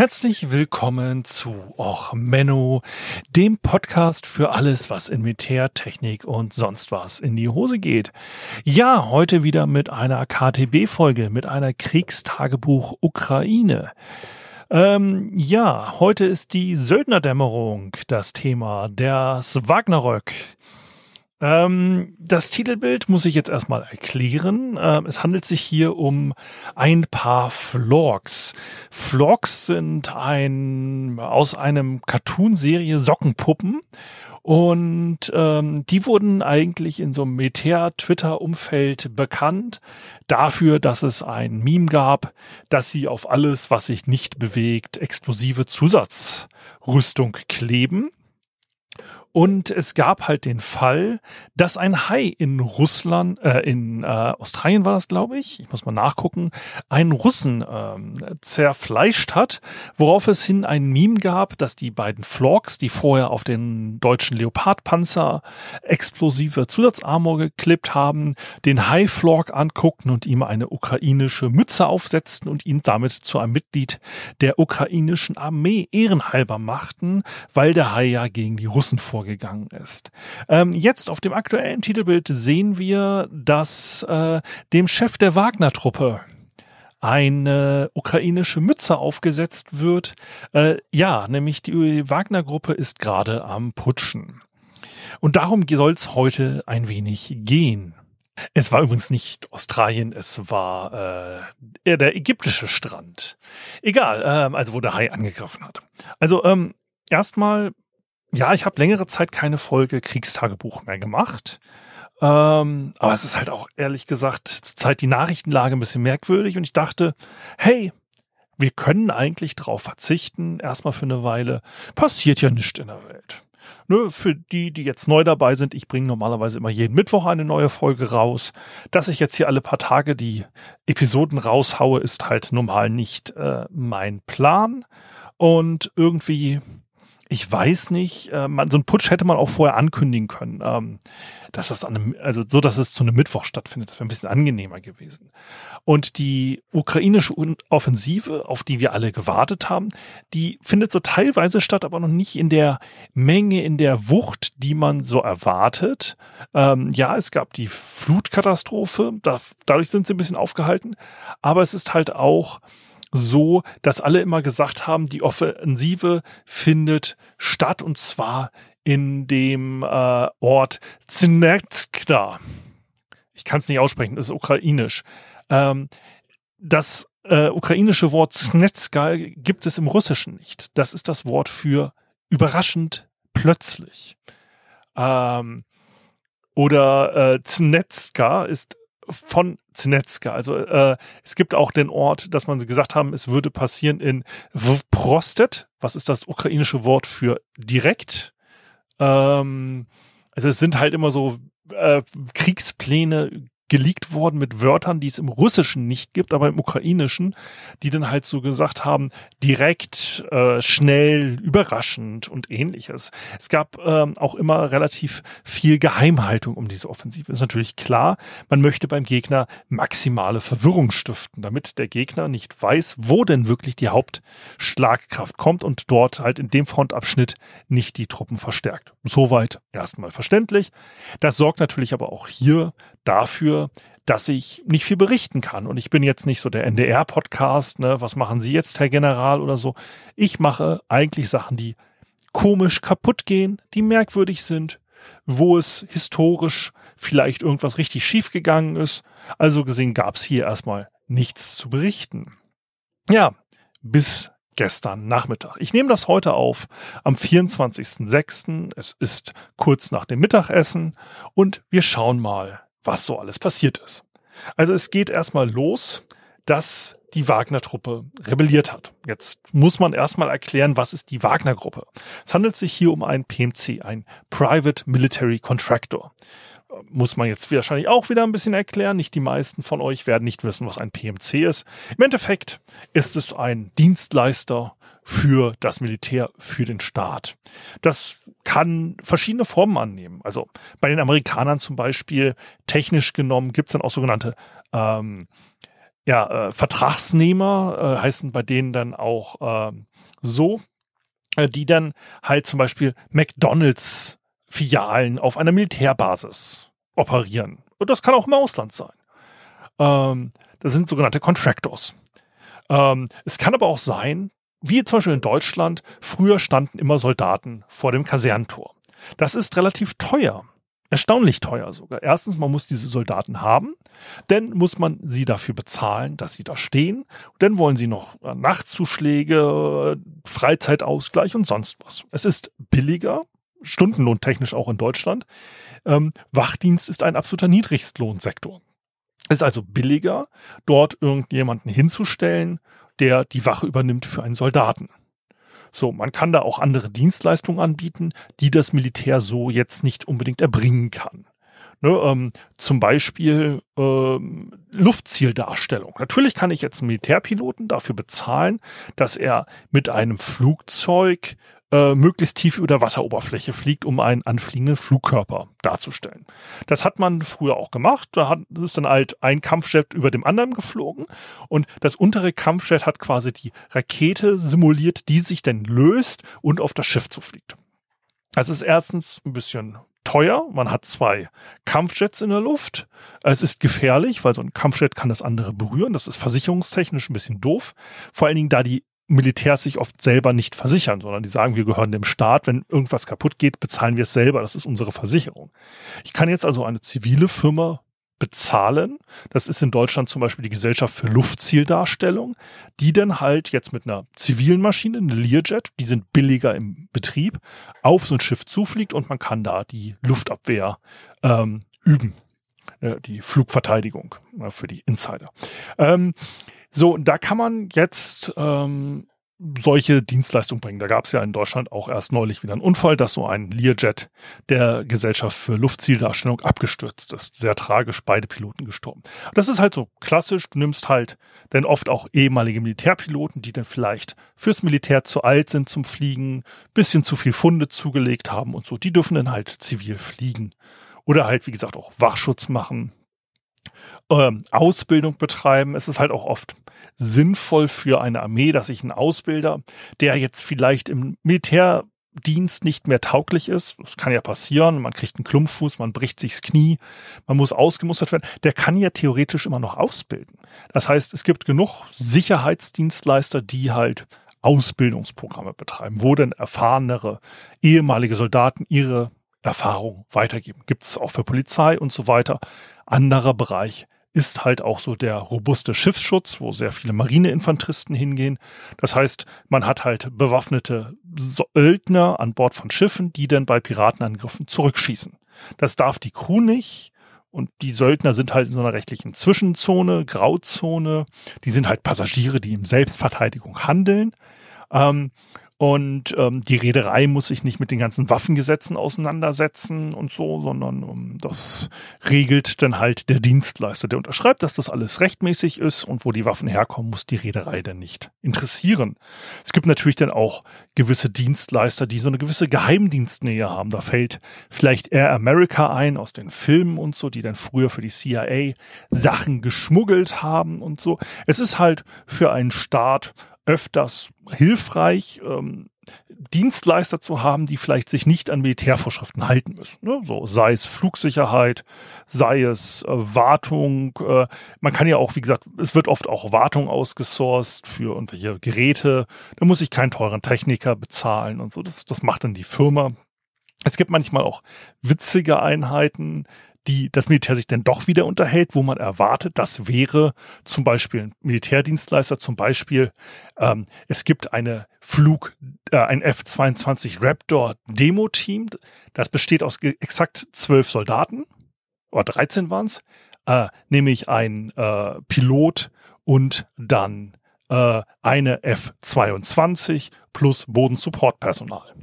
Herzlich willkommen zu Och Menno, dem Podcast für alles, was in Militärtechnik und sonst was in die Hose geht. Ja, heute wieder mit einer KTB-Folge, mit einer Kriegstagebuch Ukraine. Ähm, ja, heute ist die Söldnerdämmerung das Thema, das Wagnerröck. Ähm, das Titelbild muss ich jetzt erstmal erklären. Ähm, es handelt sich hier um ein paar Florks. Florks sind ein aus einem Cartoon-Serie Sockenpuppen. Und ähm, die wurden eigentlich in so einem Militär-Twitter-Umfeld bekannt dafür, dass es ein Meme gab, dass sie auf alles, was sich nicht bewegt, explosive Zusatzrüstung kleben. Und es gab halt den Fall, dass ein Hai in Russland, äh, in äh, Australien war das, glaube ich, ich muss mal nachgucken, einen Russen ähm, zerfleischt hat, worauf es hin ein Meme gab, dass die beiden Florks, die vorher auf den deutschen Leopardpanzer explosive Zusatzarmor geklebt haben, den Hai-Flork anguckten und ihm eine ukrainische Mütze aufsetzten und ihn damit zu einem Mitglied der ukrainischen Armee ehrenhalber machten, weil der Hai ja gegen die Russen vor vorgegangen ist. Ähm, jetzt auf dem aktuellen Titelbild sehen wir, dass äh, dem Chef der Wagner-Truppe eine ukrainische Mütze aufgesetzt wird. Äh, ja, nämlich die Wagner-Gruppe ist gerade am Putschen. Und darum soll es heute ein wenig gehen. Es war übrigens nicht Australien, es war äh, der ägyptische Strand. Egal, ähm, also wo der Hai angegriffen hat. Also ähm, erstmal ja, ich habe längere Zeit keine Folge Kriegstagebuch mehr gemacht. Ähm, aber es ist halt auch ehrlich gesagt zurzeit die Nachrichtenlage ein bisschen merkwürdig und ich dachte, hey, wir können eigentlich drauf verzichten, erstmal für eine Weile. Passiert ja nichts in der Welt. Nö, für die, die jetzt neu dabei sind, ich bringe normalerweise immer jeden Mittwoch eine neue Folge raus. Dass ich jetzt hier alle paar Tage die Episoden raushaue, ist halt normal nicht äh, mein Plan. Und irgendwie ich weiß nicht, äh, man, so ein Putsch hätte man auch vorher ankündigen können, ähm, dass das an einem, also so, dass es zu einem Mittwoch stattfindet. Das wäre ein bisschen angenehmer gewesen. Und die ukrainische Offensive, auf die wir alle gewartet haben, die findet so teilweise statt, aber noch nicht in der Menge, in der Wucht, die man so erwartet. Ähm, ja, es gab die Flutkatastrophe, da, dadurch sind sie ein bisschen aufgehalten, aber es ist halt auch so, dass alle immer gesagt haben, die Offensive findet statt und zwar in dem äh, Ort Znetskda. Ich kann es nicht aussprechen, das ist ukrainisch. Ähm, das äh, ukrainische Wort Znetska gibt es im Russischen nicht. Das ist das Wort für überraschend plötzlich. Ähm, oder äh, Znetska ist von Znetska. Also äh, es gibt auch den Ort, dass man gesagt haben, es würde passieren in Prostet. Was ist das ukrainische Wort für direkt? Ähm, also es sind halt immer so äh, Kriegspläne geleakt worden mit Wörtern, die es im Russischen nicht gibt, aber im Ukrainischen, die dann halt so gesagt haben, direkt, äh, schnell, überraschend und ähnliches. Es gab ähm, auch immer relativ viel Geheimhaltung um diese Offensive. Ist natürlich klar, man möchte beim Gegner maximale Verwirrung stiften, damit der Gegner nicht weiß, wo denn wirklich die Hauptschlagkraft kommt und dort halt in dem Frontabschnitt nicht die Truppen verstärkt. Soweit erstmal verständlich. Das sorgt natürlich aber auch hier dafür, dass ich nicht viel berichten kann. Und ich bin jetzt nicht so der NDR-Podcast, ne, was machen Sie jetzt, Herr General oder so. Ich mache eigentlich Sachen, die komisch kaputt gehen, die merkwürdig sind, wo es historisch vielleicht irgendwas richtig schief gegangen ist. Also gesehen gab es hier erstmal nichts zu berichten. Ja, bis gestern Nachmittag. Ich nehme das heute auf am 24.06. Es ist kurz nach dem Mittagessen und wir schauen mal, was so alles passiert ist. Also es geht erstmal los, dass die Wagner-Truppe rebelliert hat. Jetzt muss man erstmal erklären, was ist die Wagner-Gruppe. Es handelt sich hier um ein PMC, ein Private Military Contractor. Muss man jetzt wahrscheinlich auch wieder ein bisschen erklären. Nicht die meisten von euch werden nicht wissen, was ein PMC ist. Im Endeffekt ist es ein Dienstleister für das Militär, für den Staat. Das kann verschiedene Formen annehmen. Also bei den Amerikanern zum Beispiel, technisch genommen, gibt es dann auch sogenannte ähm, ja, äh, Vertragsnehmer, äh, heißen bei denen dann auch äh, so, die dann halt zum Beispiel McDonalds Filialen auf einer Militärbasis operieren. Und das kann auch im Ausland sein. Ähm, das sind sogenannte Contractors. Ähm, es kann aber auch sein, wie zum Beispiel in Deutschland, früher standen immer Soldaten vor dem Kasernentor. Das ist relativ teuer. Erstaunlich teuer sogar. Erstens, man muss diese Soldaten haben, dann muss man sie dafür bezahlen, dass sie da stehen. Dann wollen sie noch äh, Nachtzuschläge, Freizeitausgleich und sonst was. Es ist billiger, stundenlohntechnisch auch in Deutschland. Ähm, Wachdienst ist ein absoluter Niedrigstlohnsektor. Es ist also billiger, dort irgendjemanden hinzustellen, der die Wache übernimmt für einen Soldaten. So, man kann da auch andere Dienstleistungen anbieten, die das Militär so jetzt nicht unbedingt erbringen kann. Ne, ähm, zum Beispiel ähm, Luftzieldarstellung. Natürlich kann ich jetzt einen Militärpiloten dafür bezahlen, dass er mit einem Flugzeug äh, möglichst tief über der Wasseroberfläche fliegt, um einen anfliegenden Flugkörper darzustellen. Das hat man früher auch gemacht. Da hat, ist dann halt ein Kampfjet über dem anderen geflogen und das untere Kampfjet hat quasi die Rakete simuliert, die sich dann löst und auf das Schiff zufliegt. Das ist erstens ein bisschen teuer. Man hat zwei Kampfjets in der Luft. Es ist gefährlich, weil so ein Kampfjet kann das andere berühren. Das ist versicherungstechnisch ein bisschen doof. Vor allen Dingen, da die Militärs sich oft selber nicht versichern, sondern die sagen, wir gehören dem Staat. Wenn irgendwas kaputt geht, bezahlen wir es selber. Das ist unsere Versicherung. Ich kann jetzt also eine zivile Firma bezahlen. Das ist in Deutschland zum Beispiel die Gesellschaft für Luftzieldarstellung, die dann halt jetzt mit einer zivilen Maschine, eine Learjet, die sind billiger im Betrieb, auf so ein Schiff zufliegt und man kann da die Luftabwehr ähm, üben. Äh, die Flugverteidigung äh, für die Insider. Ähm, so, da kann man jetzt ähm, solche Dienstleistungen bringen. Da gab es ja in Deutschland auch erst neulich wieder einen Unfall, dass so ein Learjet der Gesellschaft für Luftzieldarstellung abgestürzt ist. Sehr tragisch, beide Piloten gestorben. Das ist halt so klassisch. Du nimmst halt denn oft auch ehemalige Militärpiloten, die dann vielleicht fürs Militär zu alt sind zum Fliegen, bisschen zu viel Funde zugelegt haben und so. Die dürfen dann halt zivil fliegen. Oder halt, wie gesagt, auch Wachschutz machen, ähm, Ausbildung betreiben. Es ist halt auch oft sinnvoll für eine Armee, dass ich einen Ausbilder, der jetzt vielleicht im Militärdienst nicht mehr tauglich ist, das kann ja passieren, man kriegt einen Klumpfuß, man bricht sich das Knie, man muss ausgemustert werden, der kann ja theoretisch immer noch ausbilden. Das heißt, es gibt genug Sicherheitsdienstleister, die halt Ausbildungsprogramme betreiben, wo denn erfahrenere ehemalige Soldaten ihre Erfahrung weitergeben. Gibt es auch für Polizei und so weiter. Anderer Bereich ist halt auch so der robuste Schiffsschutz, wo sehr viele Marineinfanteristen hingehen. Das heißt, man hat halt bewaffnete Söldner an Bord von Schiffen, die dann bei Piratenangriffen zurückschießen. Das darf die Crew nicht. Und die Söldner sind halt in so einer rechtlichen Zwischenzone, Grauzone. Die sind halt Passagiere, die in Selbstverteidigung handeln. Ähm, und ähm, die Reederei muss sich nicht mit den ganzen Waffengesetzen auseinandersetzen und so, sondern um, ähm, das regelt dann halt der Dienstleister, der unterschreibt, dass das alles rechtmäßig ist und wo die Waffen herkommen, muss die Reederei dann nicht interessieren. Es gibt natürlich dann auch gewisse Dienstleister, die so eine gewisse Geheimdienstnähe haben. Da fällt vielleicht Air America ein aus den Filmen und so, die dann früher für die CIA Sachen geschmuggelt haben und so. Es ist halt für einen Staat öfters hilfreich, ähm, Dienstleister zu haben, die vielleicht sich nicht an Militärvorschriften halten müssen. Ne? So sei es Flugsicherheit, sei es äh, Wartung. Äh, man kann ja auch, wie gesagt, es wird oft auch Wartung ausgesourced für irgendwelche Geräte. Da muss ich keinen teuren Techniker bezahlen und so. Das, das macht dann die Firma. Es gibt manchmal auch witzige Einheiten, die das Militär sich denn doch wieder unterhält, wo man erwartet, das wäre zum Beispiel ein Militärdienstleister, zum Beispiel ähm, es gibt eine Flug, äh, ein F-22 Raptor Demo-Team, das besteht aus exakt zwölf Soldaten, oder 13 waren es, äh, nämlich ein äh, Pilot und dann äh, eine F-22 plus Bodensupportpersonal.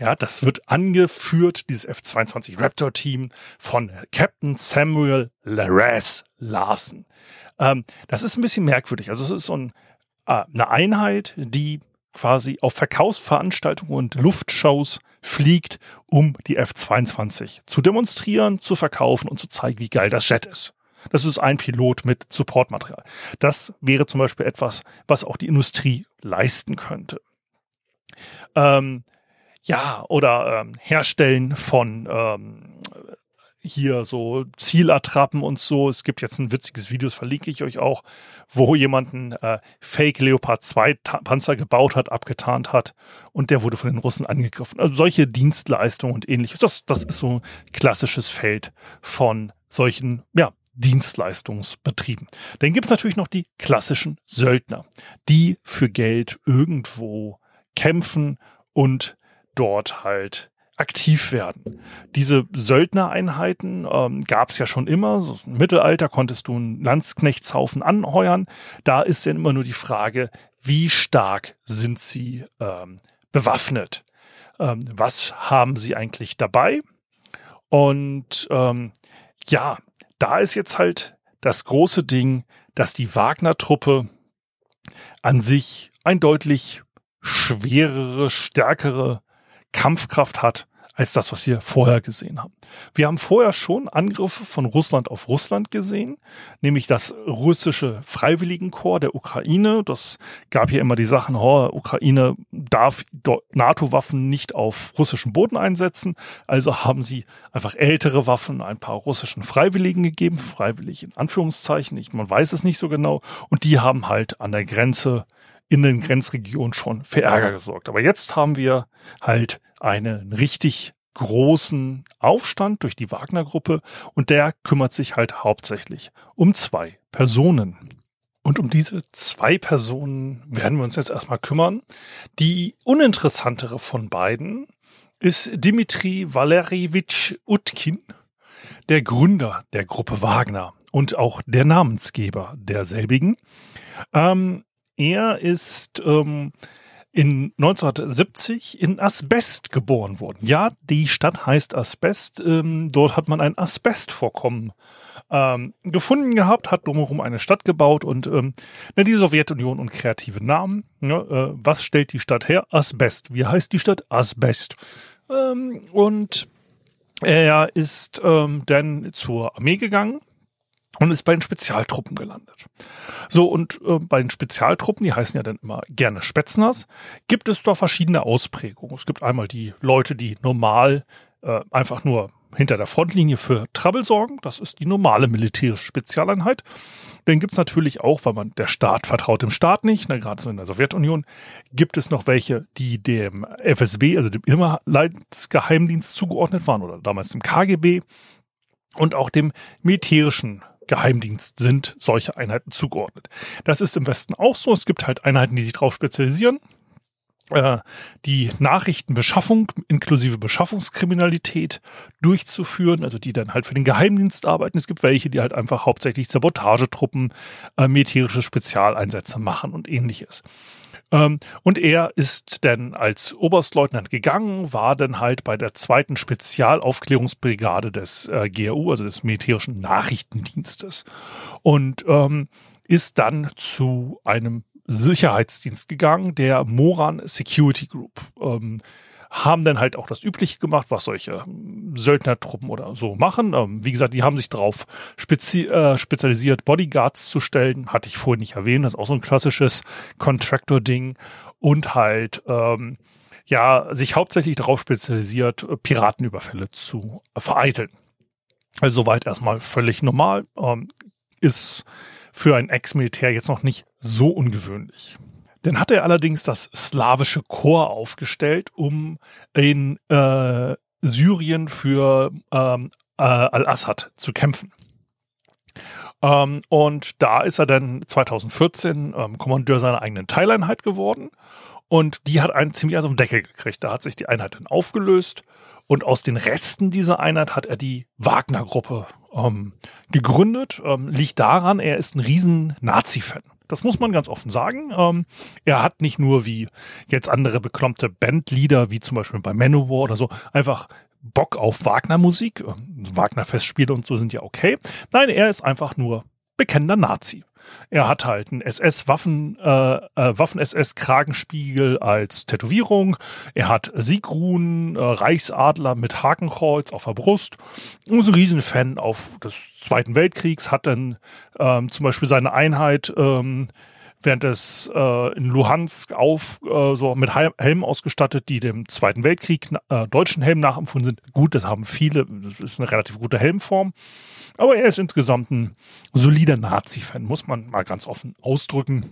Ja, das wird angeführt, dieses F-22 Raptor-Team von Captain Samuel Laras Larsen. Ähm, das ist ein bisschen merkwürdig. Also es ist so ein, äh, eine Einheit, die quasi auf Verkaufsveranstaltungen und Luftshows fliegt, um die F-22 zu demonstrieren, zu verkaufen und zu zeigen, wie geil das Jet ist. Das ist ein Pilot mit Supportmaterial. Das wäre zum Beispiel etwas, was auch die Industrie leisten könnte. Ähm, ja, oder ähm, Herstellen von ähm, hier so Zielattrappen und so. Es gibt jetzt ein witziges Video, das verlinke ich euch auch, wo jemand einen äh, Fake Leopard 2 Panzer gebaut hat, abgetarnt hat und der wurde von den Russen angegriffen. Also solche Dienstleistungen und ähnliches. Das, das ist so ein klassisches Feld von solchen, ja, Dienstleistungsbetrieben. Dann gibt es natürlich noch die klassischen Söldner, die für Geld irgendwo kämpfen und dort halt aktiv werden. Diese Söldnereinheiten ähm, gab es ja schon immer. So Im Mittelalter konntest du einen Landsknechtshaufen anheuern. Da ist dann immer nur die Frage, wie stark sind sie ähm, bewaffnet? Ähm, was haben sie eigentlich dabei? Und ähm, ja, da ist jetzt halt das große Ding, dass die Wagner-Truppe an sich ein deutlich schwerere, stärkere Kampfkraft hat als das, was wir vorher gesehen haben. Wir haben vorher schon Angriffe von Russland auf Russland gesehen, nämlich das russische Freiwilligenkorps der Ukraine. Das gab hier immer die Sachen, oh, Ukraine darf NATO-Waffen nicht auf russischem Boden einsetzen. Also haben sie einfach ältere Waffen ein paar russischen Freiwilligen gegeben, freiwillig in Anführungszeichen, ich, man weiß es nicht so genau. Und die haben halt an der Grenze in den Grenzregionen schon für Ärger gesorgt. Aber jetzt haben wir halt einen richtig großen Aufstand durch die Wagner-Gruppe und der kümmert sich halt hauptsächlich um zwei Personen. Und um diese zwei Personen werden wir uns jetzt erstmal kümmern. Die uninteressantere von beiden ist Dimitri Valerjewitsch Utkin, der Gründer der Gruppe Wagner und auch der Namensgeber derselbigen. Ähm, er ist ähm, in 1970 in Asbest geboren worden. Ja, die Stadt heißt Asbest. Ähm, dort hat man ein Asbestvorkommen ähm, gefunden gehabt, hat drumherum eine Stadt gebaut und ähm, die Sowjetunion und kreative Namen. Ja, äh, was stellt die Stadt her? Asbest. Wie heißt die Stadt? Asbest. Ähm, und er ist ähm, dann zur Armee gegangen und ist bei den Spezialtruppen gelandet. So, und äh, bei den Spezialtruppen, die heißen ja dann immer gerne Spätzners, gibt es doch verschiedene Ausprägungen. Es gibt einmal die Leute, die normal äh, einfach nur hinter der Frontlinie für Trouble sorgen. Das ist die normale militärische Spezialeinheit. Dann gibt es natürlich auch, weil man der Staat vertraut dem Staat nicht, ne, gerade so in der Sowjetunion, gibt es noch welche, die dem FSB, also dem Innerleitsgeheimdienst zugeordnet waren oder damals dem KGB und auch dem militärischen Geheimdienst sind solche Einheiten zugeordnet. Das ist im Westen auch so. Es gibt halt Einheiten, die sich darauf spezialisieren. Äh, die Nachrichtenbeschaffung inklusive Beschaffungskriminalität durchzuführen, also die dann halt für den Geheimdienst arbeiten. Es gibt welche, die halt einfach hauptsächlich Sabotagetruppen, äh, militärische Spezialeinsätze machen und ähnliches. Ähm, und er ist dann als Oberstleutnant gegangen, war dann halt bei der zweiten Spezialaufklärungsbrigade des äh, GRU, also des militärischen Nachrichtendienstes. Und ähm, ist dann zu einem Sicherheitsdienst gegangen, der Moran Security Group. Ähm, haben dann halt auch das Übliche gemacht, was solche Söldnertruppen oder so machen. Ähm, wie gesagt, die haben sich darauf spezi äh, spezialisiert, Bodyguards zu stellen. Hatte ich vorhin nicht erwähnt. Das ist auch so ein klassisches Contractor-Ding. Und halt, ähm, ja, sich hauptsächlich darauf spezialisiert, Piratenüberfälle zu vereiteln. Also soweit erstmal völlig normal. Ähm, ist für ein Ex-Militär jetzt noch nicht so ungewöhnlich. Dann hat er allerdings das slawische Korps aufgestellt, um in äh, Syrien für ähm, äh, Al-Assad zu kämpfen. Ähm, und da ist er dann 2014 ähm, Kommandeur seiner eigenen Teileinheit geworden. Und die hat einen ziemlich also um Decke gekriegt. Da hat sich die Einheit dann aufgelöst. Und aus den Resten dieser Einheit hat er die Wagner-Gruppe ähm, gegründet. Ähm, liegt daran, er ist ein riesen Nazi-Fan. Das muss man ganz offen sagen. Ähm, er hat nicht nur wie jetzt andere beklommte Bandlieder, wie zum Beispiel bei Manowar oder so, einfach Bock auf Wagner-Musik. Ähm, Wagner-Festspiele und so sind ja okay. Nein, er ist einfach nur bekennender Nazi. Er hat halt einen SS-Waffen, äh, äh, als Tätowierung. Er hat Siegruhen, äh, Reichsadler mit Hakenkreuz auf der Brust. Und ist ein Riesenfan auf des Zweiten Weltkriegs, hat dann ähm, zum Beispiel seine Einheit ähm, während es äh, in Luhansk auf äh, so mit Helmen ausgestattet, die dem Zweiten Weltkrieg äh, deutschen Helmen nachempfunden sind. Gut, das haben viele, das ist eine relativ gute Helmform. Aber er ist insgesamt ein solider Nazi-Fan, muss man mal ganz offen ausdrücken.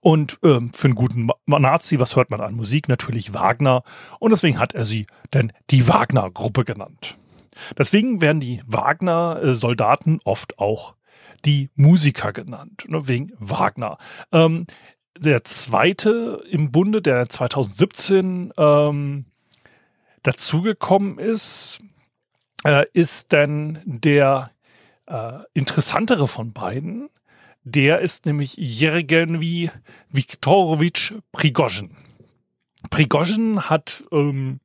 Und ähm, für einen guten Nazi, was hört man an Musik? Natürlich Wagner. Und deswegen hat er sie denn die Wagner-Gruppe genannt. Deswegen werden die Wagner-Soldaten oft auch die Musiker genannt, ne, wegen Wagner. Ähm, der zweite im Bunde, der 2017 ähm, dazugekommen ist, äh, ist dann der äh, interessantere von beiden. Der ist nämlich Jergenwi Viktorowitsch Prigozhin. Prigozhin hat ähm,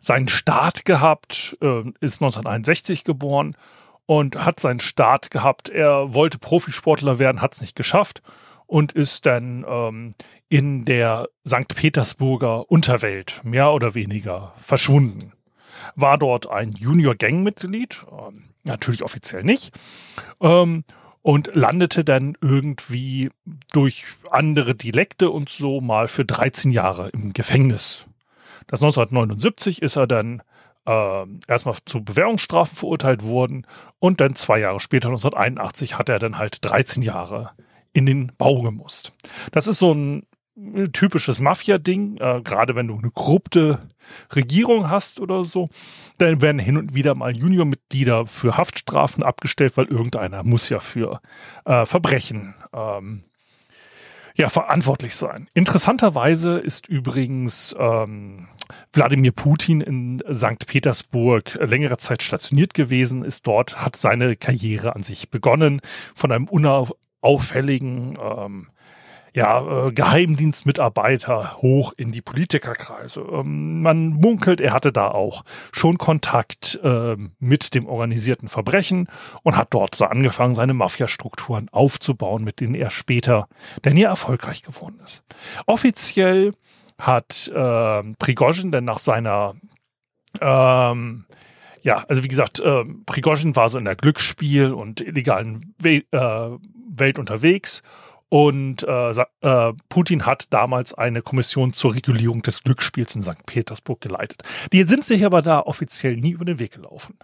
seinen Start gehabt, äh, ist 1961 geboren und hat seinen Start gehabt. Er wollte Profisportler werden, hat es nicht geschafft und ist dann ähm, in der St. Petersburger Unterwelt mehr oder weniger verschwunden war dort ein Junior-Gang-Mitglied, ähm, natürlich offiziell nicht, ähm, und landete dann irgendwie durch andere Dialekte und so mal für 13 Jahre im Gefängnis. Das 1979 ist er dann äh, erstmal zu Bewährungsstrafen verurteilt worden und dann zwei Jahre später, 1981, hat er dann halt 13 Jahre in den Bau gemusst. Das ist so ein typisches Mafia-Ding, äh, gerade wenn du eine korrupte Regierung hast oder so, dann werden hin und wieder mal Juniormitglieder für Haftstrafen abgestellt, weil irgendeiner muss ja für äh, Verbrechen ähm, ja verantwortlich sein. Interessanterweise ist übrigens ähm, Wladimir Putin in St. Petersburg längere Zeit stationiert gewesen, ist dort, hat seine Karriere an sich begonnen von einem unauffälligen ähm, ja, äh, Geheimdienstmitarbeiter hoch in die Politikerkreise. Ähm, man munkelt, er hatte da auch schon Kontakt äh, mit dem organisierten Verbrechen und hat dort so angefangen, seine Mafiastrukturen aufzubauen, mit denen er später denn ja erfolgreich geworden ist. Offiziell hat äh, Prigozhin denn nach seiner ähm, ja, also wie gesagt, äh, Prigozhin war so in der Glücksspiel- und illegalen We äh, Welt unterwegs und äh, äh, Putin hat damals eine Kommission zur Regulierung des Glücksspiels in St. Petersburg geleitet. Die sind sich aber da offiziell nie über den Weg gelaufen.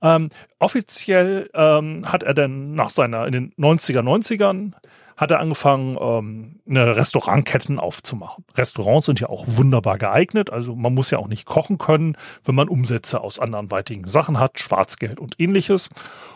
Ähm, offiziell ähm, hat er dann nach seiner, in den 90er, 90ern, hat er angefangen, ähm, eine Restaurantketten aufzumachen. Restaurants sind ja auch wunderbar geeignet. Also man muss ja auch nicht kochen können, wenn man Umsätze aus anderweitigen Sachen hat, Schwarzgeld und ähnliches.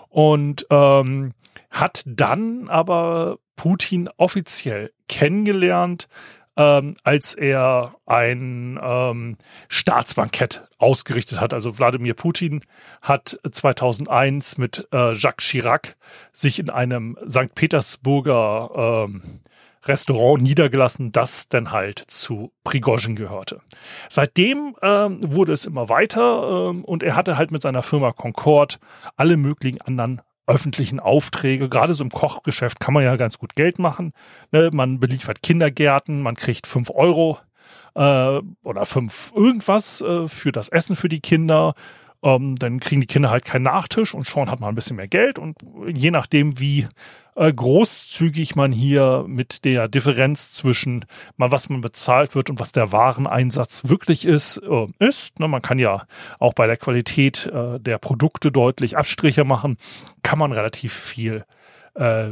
Und ähm, hat dann aber Putin offiziell kennengelernt, ähm, als er ein ähm, Staatsbankett ausgerichtet hat. Also Wladimir Putin hat 2001 mit äh, Jacques Chirac sich in einem St. Petersburger ähm, Restaurant niedergelassen, das dann halt zu Prigozhin gehörte. Seitdem ähm, wurde es immer weiter ähm, und er hatte halt mit seiner Firma Concord alle möglichen anderen öffentlichen Aufträge. Gerade so im Kochgeschäft kann man ja ganz gut Geld machen. Ne? Man beliefert Kindergärten, man kriegt fünf Euro äh, oder fünf irgendwas äh, für das Essen für die Kinder. Ähm, dann kriegen die Kinder halt keinen Nachtisch und schon hat man ein bisschen mehr Geld. Und je nachdem, wie äh, großzügig man hier mit der Differenz zwischen mal was man bezahlt wird und was der Wareneinsatz wirklich ist, äh, ist. Ne, man kann ja auch bei der Qualität äh, der Produkte deutlich Abstriche machen, kann man relativ viel äh,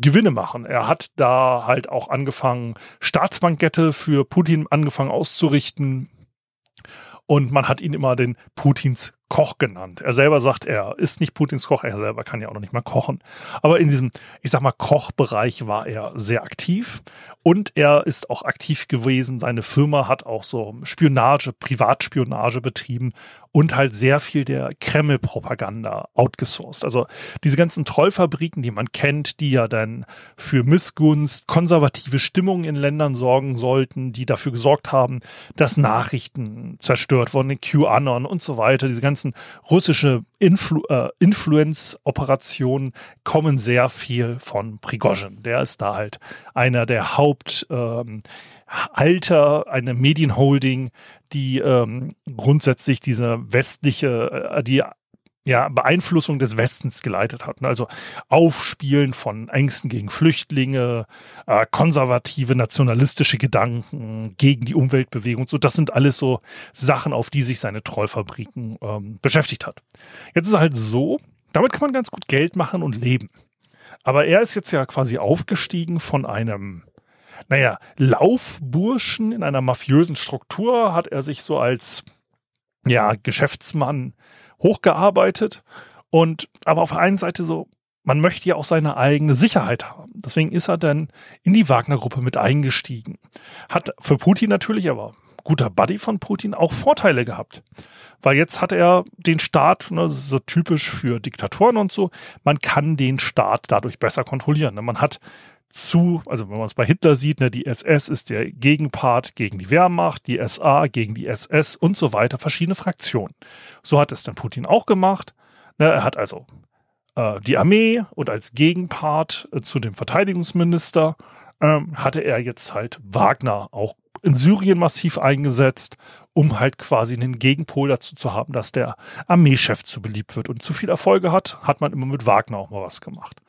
Gewinne machen. Er hat da halt auch angefangen, Staatsbankette für Putin angefangen auszurichten. Und man hat ihn immer den Putins Koch genannt. Er selber sagt, er ist nicht Putins Koch, er selber kann ja auch noch nicht mal kochen. Aber in diesem, ich sag mal, Kochbereich war er sehr aktiv und er ist auch aktiv gewesen. Seine Firma hat auch so Spionage, Privatspionage betrieben und halt sehr viel der Kreml-Propaganda outgesourced. Also diese ganzen Trollfabriken, die man kennt, die ja dann für Missgunst, konservative Stimmung in Ländern sorgen sollten, die dafür gesorgt haben, dass Nachrichten zerstört wurden, QAnon und so weiter. Diese ganzen russische Influ äh, Influence-Operationen kommen sehr viel von Prigozhin. Der ist da halt einer der Haupt ähm, eine Medienholding, die ähm, grundsätzlich diese westliche, äh, die ja, Beeinflussung des Westens geleitet hatten. Also Aufspielen von Ängsten gegen Flüchtlinge, äh, konservative, nationalistische Gedanken gegen die Umweltbewegung. So, das sind alles so Sachen, auf die sich seine Trollfabriken ähm, beschäftigt hat. Jetzt ist es halt so, damit kann man ganz gut Geld machen und leben. Aber er ist jetzt ja quasi aufgestiegen von einem naja, Laufburschen in einer mafiösen Struktur hat er sich so als ja, Geschäftsmann hochgearbeitet. Und aber auf der einen Seite so, man möchte ja auch seine eigene Sicherheit haben. Deswegen ist er dann in die Wagner-Gruppe mit eingestiegen. Hat für Putin natürlich, aber guter Buddy von Putin, auch Vorteile gehabt. Weil jetzt hat er den Staat, ne, so typisch für Diktatoren und so, man kann den Staat dadurch besser kontrollieren. Ne? Man hat zu, also wenn man es bei Hitler sieht, ne, die SS ist der Gegenpart gegen die Wehrmacht, die SA gegen die SS und so weiter, verschiedene Fraktionen. So hat es dann Putin auch gemacht. Ne, er hat also äh, die Armee und als Gegenpart äh, zu dem Verteidigungsminister ähm, hatte er jetzt halt Wagner auch in Syrien massiv eingesetzt, um halt quasi einen Gegenpol dazu zu haben, dass der Armeechef zu beliebt wird und zu viel Erfolge hat, hat man immer mit Wagner auch mal was gemacht.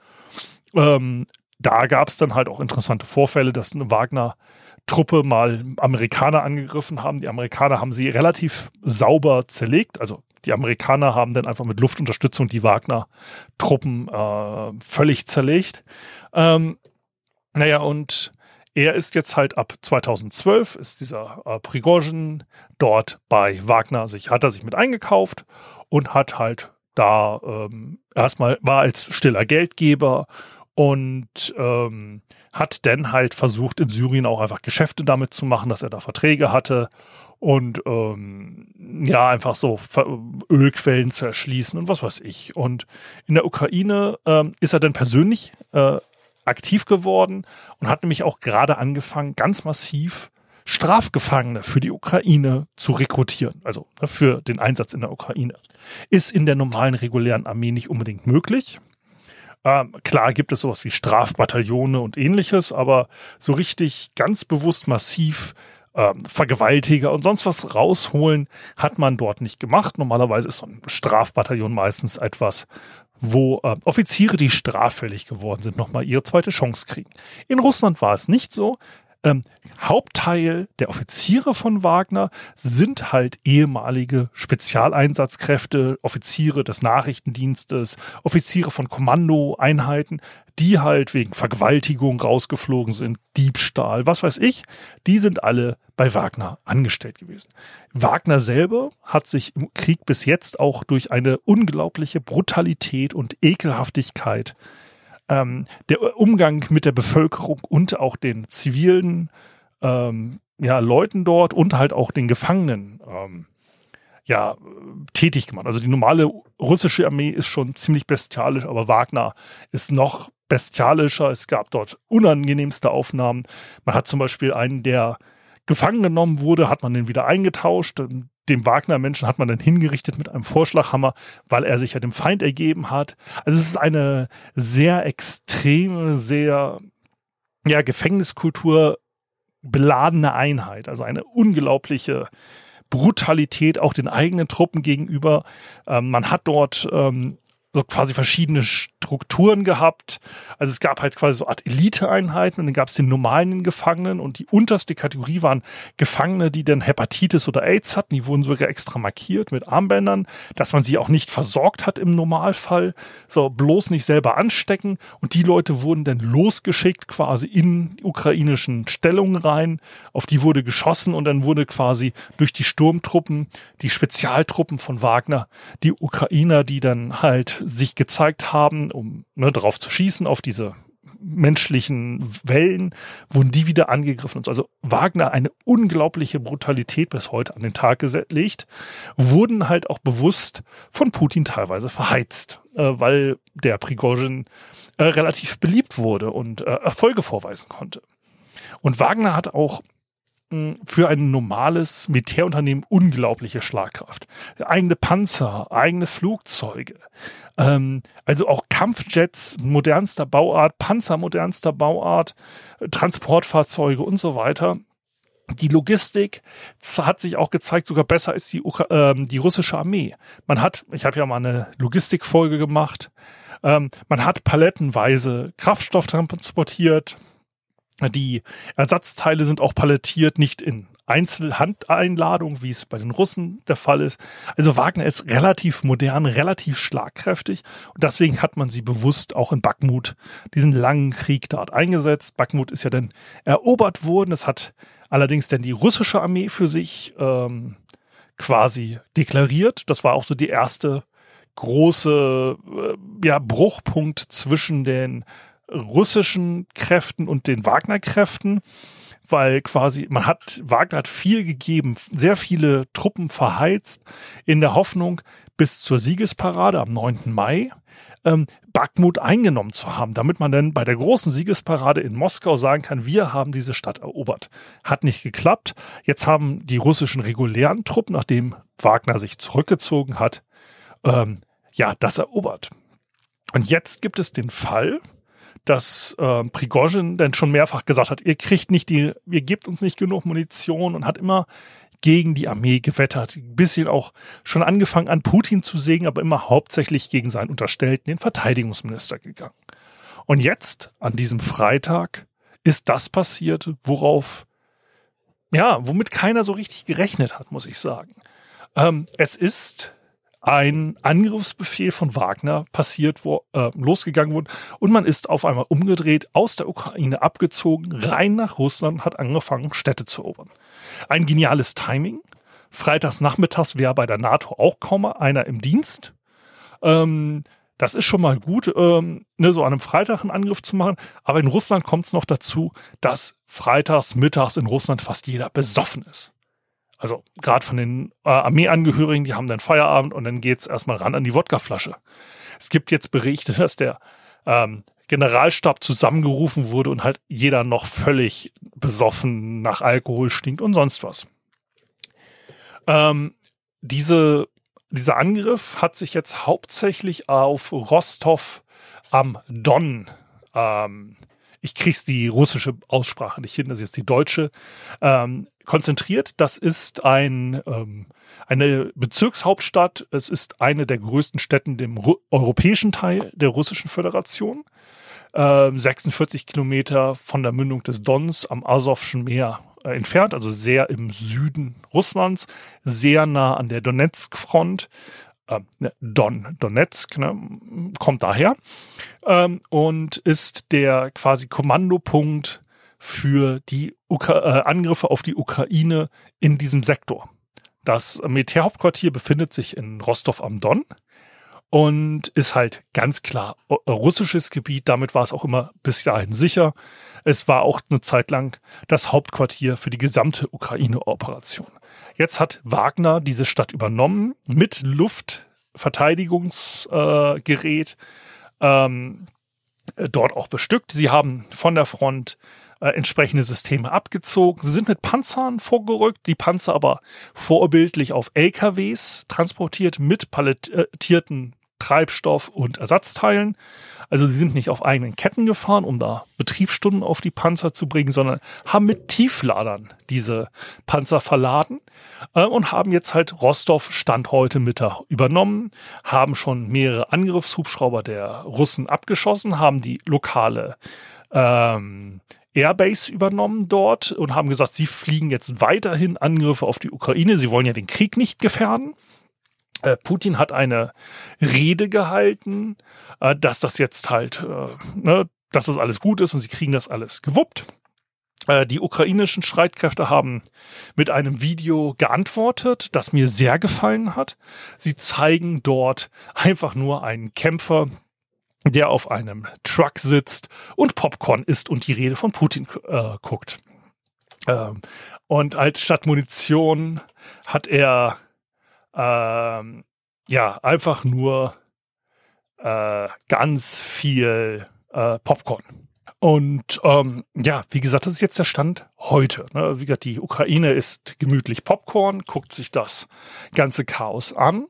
Ähm, da gab es dann halt auch interessante Vorfälle, dass eine Wagner-Truppe mal Amerikaner angegriffen haben. Die Amerikaner haben sie relativ sauber zerlegt. Also die Amerikaner haben dann einfach mit Luftunterstützung die Wagner-Truppen äh, völlig zerlegt. Ähm, naja, und er ist jetzt halt ab 2012, ist dieser äh, Prigozhin dort bei Wagner, sich, hat er sich mit eingekauft und hat halt da ähm, erstmal war als stiller Geldgeber und ähm, hat dann halt versucht, in Syrien auch einfach Geschäfte damit zu machen, dass er da Verträge hatte und ähm, ja, einfach so Ölquellen zu erschließen und was weiß ich. Und in der Ukraine ähm, ist er dann persönlich äh, aktiv geworden und hat nämlich auch gerade angefangen, ganz massiv Strafgefangene für die Ukraine zu rekrutieren, also ne, für den Einsatz in der Ukraine. Ist in der normalen regulären Armee nicht unbedingt möglich. Ähm, klar gibt es sowas wie Strafbataillone und ähnliches, aber so richtig ganz bewusst massiv ähm, Vergewaltiger und sonst was rausholen hat man dort nicht gemacht. Normalerweise ist so ein Strafbataillon meistens etwas, wo äh, Offiziere, die straffällig geworden sind, nochmal ihre zweite Chance kriegen. In Russland war es nicht so ähm, Hauptteil der Offiziere von Wagner sind halt ehemalige Spezialeinsatzkräfte, Offiziere des Nachrichtendienstes, Offiziere von Kommandoeinheiten, die halt wegen Vergewaltigung rausgeflogen sind, Diebstahl, was weiß ich, die sind alle bei Wagner angestellt gewesen. Wagner selber hat sich im Krieg bis jetzt auch durch eine unglaubliche Brutalität und Ekelhaftigkeit ähm, der Umgang mit der Bevölkerung und auch den zivilen ähm, ja, Leuten dort und halt auch den Gefangenen ähm, ja, tätig gemacht. Also die normale russische Armee ist schon ziemlich bestialisch, aber Wagner ist noch bestialischer. Es gab dort unangenehmste Aufnahmen. Man hat zum Beispiel einen, der gefangen genommen wurde, hat man den wieder eingetauscht dem Wagner-Menschen hat man dann hingerichtet mit einem Vorschlaghammer, weil er sich ja dem Feind ergeben hat. Also es ist eine sehr extreme, sehr ja, Gefängniskultur beladene Einheit. Also eine unglaubliche Brutalität auch den eigenen Truppen gegenüber. Ähm, man hat dort ähm, so quasi verschiedene Strukturen gehabt. Also es gab halt quasi so Art Eliteeinheiten und dann gab es den normalen Gefangenen und die unterste Kategorie waren Gefangene, die dann Hepatitis oder AIDS hatten. Die wurden sogar extra markiert mit Armbändern, dass man sie auch nicht versorgt hat im Normalfall. So bloß nicht selber anstecken. Und die Leute wurden dann losgeschickt quasi in ukrainischen Stellungen rein. Auf die wurde geschossen und dann wurde quasi durch die Sturmtruppen, die Spezialtruppen von Wagner, die Ukrainer, die dann halt sich gezeigt haben, um ne, darauf zu schießen, auf diese menschlichen Wellen, wurden die wieder angegriffen. Also Wagner eine unglaubliche Brutalität bis heute an den Tag gelegt, wurden halt auch bewusst von Putin teilweise verheizt, äh, weil der Prigozhin äh, relativ beliebt wurde und äh, Erfolge vorweisen konnte. Und Wagner hat auch für ein normales Militärunternehmen unglaubliche Schlagkraft. Eigene Panzer, eigene Flugzeuge, ähm, also auch Kampfjets modernster Bauart, Panzer modernster Bauart, Transportfahrzeuge und so weiter. Die Logistik hat sich auch gezeigt, sogar besser als die, äh, die russische Armee. Man hat, ich habe ja mal eine Logistikfolge gemacht, ähm, man hat palettenweise Kraftstoff transportiert, die Ersatzteile sind auch palettiert, nicht in Einzelhandeinladung, wie es bei den Russen der Fall ist. Also Wagner ist relativ modern, relativ schlagkräftig und deswegen hat man sie bewusst auch in Bakhmut diesen langen Krieg dort eingesetzt. Bakhmut ist ja dann erobert worden. Es hat allerdings dann die russische Armee für sich ähm, quasi deklariert. Das war auch so die erste große äh, ja, Bruchpunkt zwischen den russischen Kräften und den Wagner-Kräften, weil quasi man hat, Wagner hat viel gegeben, sehr viele Truppen verheizt in der Hoffnung, bis zur Siegesparade am 9. Mai ähm, Bakhmut eingenommen zu haben, damit man dann bei der großen Siegesparade in Moskau sagen kann, wir haben diese Stadt erobert. Hat nicht geklappt. Jetzt haben die russischen regulären Truppen, nachdem Wagner sich zurückgezogen hat, ähm, ja, das erobert. Und jetzt gibt es den Fall, dass äh, Prigozhin dann schon mehrfach gesagt hat, ihr kriegt nicht die, ihr gebt uns nicht genug Munition und hat immer gegen die Armee gewettert. Ein bisschen auch schon angefangen an Putin zu sägen, aber immer hauptsächlich gegen seinen Unterstellten, den Verteidigungsminister gegangen. Und jetzt, an diesem Freitag, ist das passiert, worauf, ja, womit keiner so richtig gerechnet hat, muss ich sagen. Ähm, es ist ein Angriffsbefehl von Wagner passiert, wo äh, losgegangen wurde und man ist auf einmal umgedreht, aus der Ukraine abgezogen, rein nach Russland, hat angefangen, Städte zu erobern. Ein geniales Timing. Freitags nachmittags wäre bei der NATO auch kaum einer im Dienst. Ähm, das ist schon mal gut, ähm, ne, so an einem Freitag einen Angriff zu machen. Aber in Russland kommt es noch dazu, dass freitags, mittags in Russland fast jeder besoffen ist also gerade von den äh, Armeeangehörigen, die haben dann Feierabend und dann geht's erstmal ran an die Wodkaflasche. Es gibt jetzt Berichte, dass der ähm, Generalstab zusammengerufen wurde und halt jeder noch völlig besoffen nach Alkohol stinkt und sonst was. Ähm, diese, dieser Angriff hat sich jetzt hauptsächlich auf Rostov am Don ähm, ich krieg's die russische Aussprache nicht hin, das ist jetzt die deutsche, ähm, konzentriert. Das ist ein, ähm, eine Bezirkshauptstadt. Es ist eine der größten Städten im europäischen Teil der russischen Föderation. Ähm, 46 Kilometer von der Mündung des Dons am Asowschen Meer äh, entfernt, also sehr im Süden Russlands, sehr nah an der Donetsk-Front äh, ne, Don, Donetsk, ne, kommt daher ähm, und ist der quasi Kommandopunkt für die Ukra äh, Angriffe auf die Ukraine in diesem Sektor. Das Militärhauptquartier befindet sich in Rostov am Don und ist halt ganz klar russisches Gebiet. Damit war es auch immer bis dahin sicher. Es war auch eine Zeit lang das Hauptquartier für die gesamte Ukraine-Operation. Jetzt hat Wagner diese Stadt übernommen mit Luftverteidigungsgerät, äh, ähm, dort auch bestückt. Sie haben von der Front äh, entsprechende Systeme abgezogen. Sie sind mit Panzern vorgerückt, die Panzer aber vorbildlich auf LKWs transportiert mit palettierten Treibstoff und Ersatzteilen. Also sie sind nicht auf eigenen Ketten gefahren, um da Betriebsstunden auf die Panzer zu bringen, sondern haben mit Tiefladern diese Panzer verladen äh, und haben jetzt halt Rostov Stand heute Mittag übernommen, haben schon mehrere Angriffshubschrauber der Russen abgeschossen, haben die lokale ähm, Airbase übernommen dort und haben gesagt, sie fliegen jetzt weiterhin Angriffe auf die Ukraine. Sie wollen ja den Krieg nicht gefährden. Äh, Putin hat eine Rede gehalten, äh, dass das jetzt halt, äh, ne, dass das alles gut ist und sie kriegen das alles gewuppt. Die ukrainischen Streitkräfte haben mit einem Video geantwortet, das mir sehr gefallen hat. Sie zeigen dort einfach nur einen Kämpfer, der auf einem Truck sitzt und Popcorn isst und die Rede von Putin äh, guckt. Ähm, und als statt Munition hat er ähm, ja einfach nur äh, ganz viel äh, Popcorn. Und ähm, ja, wie gesagt, das ist jetzt der Stand heute. Ne? Wie gesagt, die Ukraine isst gemütlich Popcorn, guckt sich das ganze Chaos an.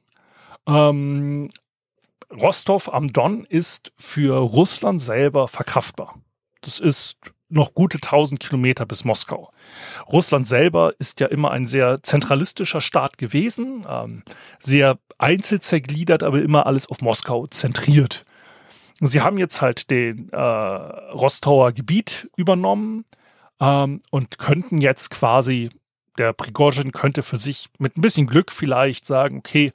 Ähm, Rostov am Don ist für Russland selber verkraftbar. Das ist noch gute 1000 Kilometer bis Moskau. Russland selber ist ja immer ein sehr zentralistischer Staat gewesen, ähm, sehr einzelzergliedert, aber immer alles auf Moskau zentriert. Sie haben jetzt halt den äh, Rostauer Gebiet übernommen ähm, und könnten jetzt quasi, der Prigozhin könnte für sich mit ein bisschen Glück vielleicht sagen, okay,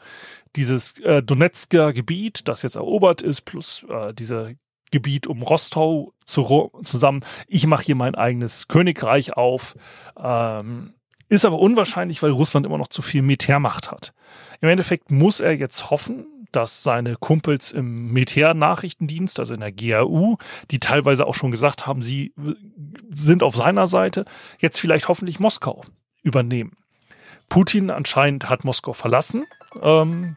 dieses äh, Donetsker Gebiet, das jetzt erobert ist, plus äh, diese Gebiet um Rostau zu, zusammen, ich mache hier mein eigenes Königreich auf. Ähm, ist aber unwahrscheinlich, weil Russland immer noch zu viel Militärmacht hat. Im Endeffekt muss er jetzt hoffen, dass seine Kumpels im Militärnachrichtendienst, also in der GRU, die teilweise auch schon gesagt haben, sie sind auf seiner Seite, jetzt vielleicht hoffentlich Moskau übernehmen. Putin anscheinend hat Moskau verlassen. Ähm,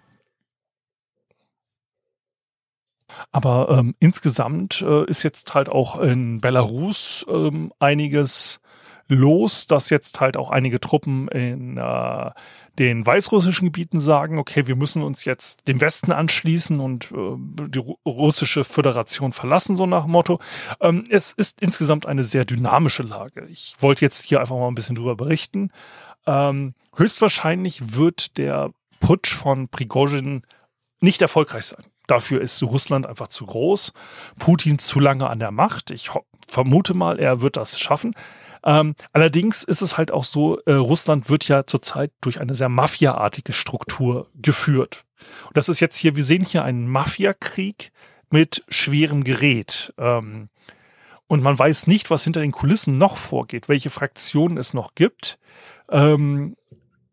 aber ähm, insgesamt äh, ist jetzt halt auch in Belarus ähm, einiges los, dass jetzt halt auch einige Truppen in äh, den weißrussischen Gebieten sagen, okay, wir müssen uns jetzt dem Westen anschließen und äh, die russische Föderation verlassen, so nach Motto. Ähm, es ist insgesamt eine sehr dynamische Lage. Ich wollte jetzt hier einfach mal ein bisschen drüber berichten. Ähm, höchstwahrscheinlich wird der Putsch von Prigozhin nicht erfolgreich sein. Dafür ist Russland einfach zu groß, Putin zu lange an der Macht. Ich vermute mal, er wird das schaffen. Ähm, allerdings ist es halt auch so, äh, Russland wird ja zurzeit durch eine sehr mafiaartige Struktur geführt. Und das ist jetzt hier, wir sehen hier einen Mafiakrieg mit schwerem Gerät. Ähm, und man weiß nicht, was hinter den Kulissen noch vorgeht, welche Fraktionen es noch gibt. Ähm,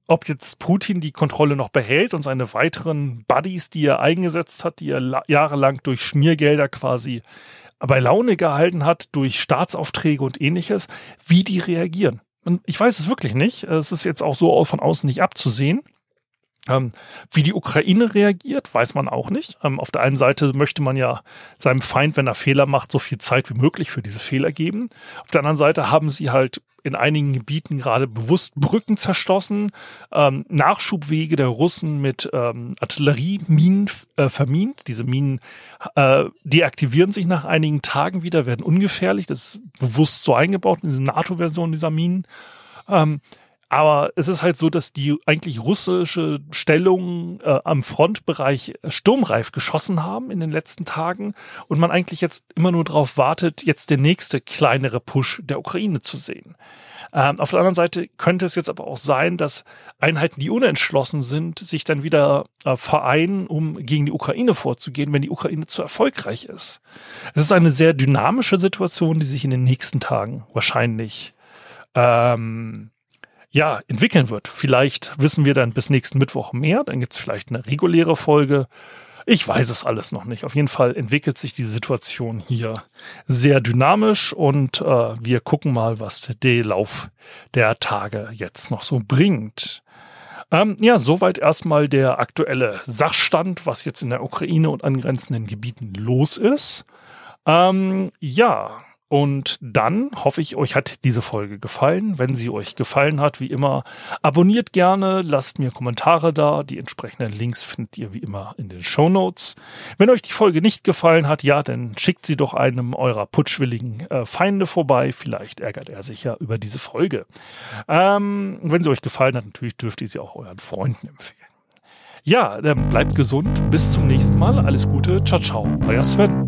ob jetzt Putin die Kontrolle noch behält und seine weiteren Buddies, die er eingesetzt hat, die er jahrelang durch Schmiergelder quasi bei Laune gehalten hat durch Staatsaufträge und ähnliches, wie die reagieren. Und ich weiß es wirklich nicht. Es ist jetzt auch so von außen nicht abzusehen. Ähm, wie die Ukraine reagiert, weiß man auch nicht. Ähm, auf der einen Seite möchte man ja seinem Feind, wenn er Fehler macht, so viel Zeit wie möglich für diese Fehler geben. Auf der anderen Seite haben sie halt in einigen Gebieten gerade bewusst Brücken zerstossen, ähm, Nachschubwege der Russen mit ähm, Artillerieminen äh, vermint. Diese Minen äh, deaktivieren sich nach einigen Tagen wieder, werden ungefährlich. Das ist bewusst so eingebaut in diese NATO-Version dieser Minen. Ähm, aber es ist halt so, dass die eigentlich russische Stellungen äh, am Frontbereich sturmreif geschossen haben in den letzten Tagen und man eigentlich jetzt immer nur darauf wartet, jetzt der nächste kleinere Push der Ukraine zu sehen. Ähm, auf der anderen Seite könnte es jetzt aber auch sein, dass Einheiten, die unentschlossen sind, sich dann wieder äh, vereinen, um gegen die Ukraine vorzugehen, wenn die Ukraine zu erfolgreich ist. Es ist eine sehr dynamische Situation, die sich in den nächsten Tagen wahrscheinlich ähm, ja, entwickeln wird. Vielleicht wissen wir dann bis nächsten Mittwoch mehr, dann gibt es vielleicht eine reguläre Folge. Ich weiß es alles noch nicht. Auf jeden Fall entwickelt sich die Situation hier sehr dynamisch und äh, wir gucken mal, was der Lauf der Tage jetzt noch so bringt. Ähm, ja, soweit erstmal der aktuelle Sachstand, was jetzt in der Ukraine und angrenzenden Gebieten los ist. Ähm, ja, und dann hoffe ich, euch hat diese Folge gefallen. Wenn sie euch gefallen hat, wie immer, abonniert gerne, lasst mir Kommentare da. Die entsprechenden Links findet ihr wie immer in den Show Notes. Wenn euch die Folge nicht gefallen hat, ja, dann schickt sie doch einem eurer putschwilligen äh, Feinde vorbei. Vielleicht ärgert er sich ja über diese Folge. Ähm, wenn sie euch gefallen hat, natürlich dürft ihr sie auch euren Freunden empfehlen. Ja, dann bleibt gesund. Bis zum nächsten Mal. Alles Gute. Ciao, ciao. Euer Sven.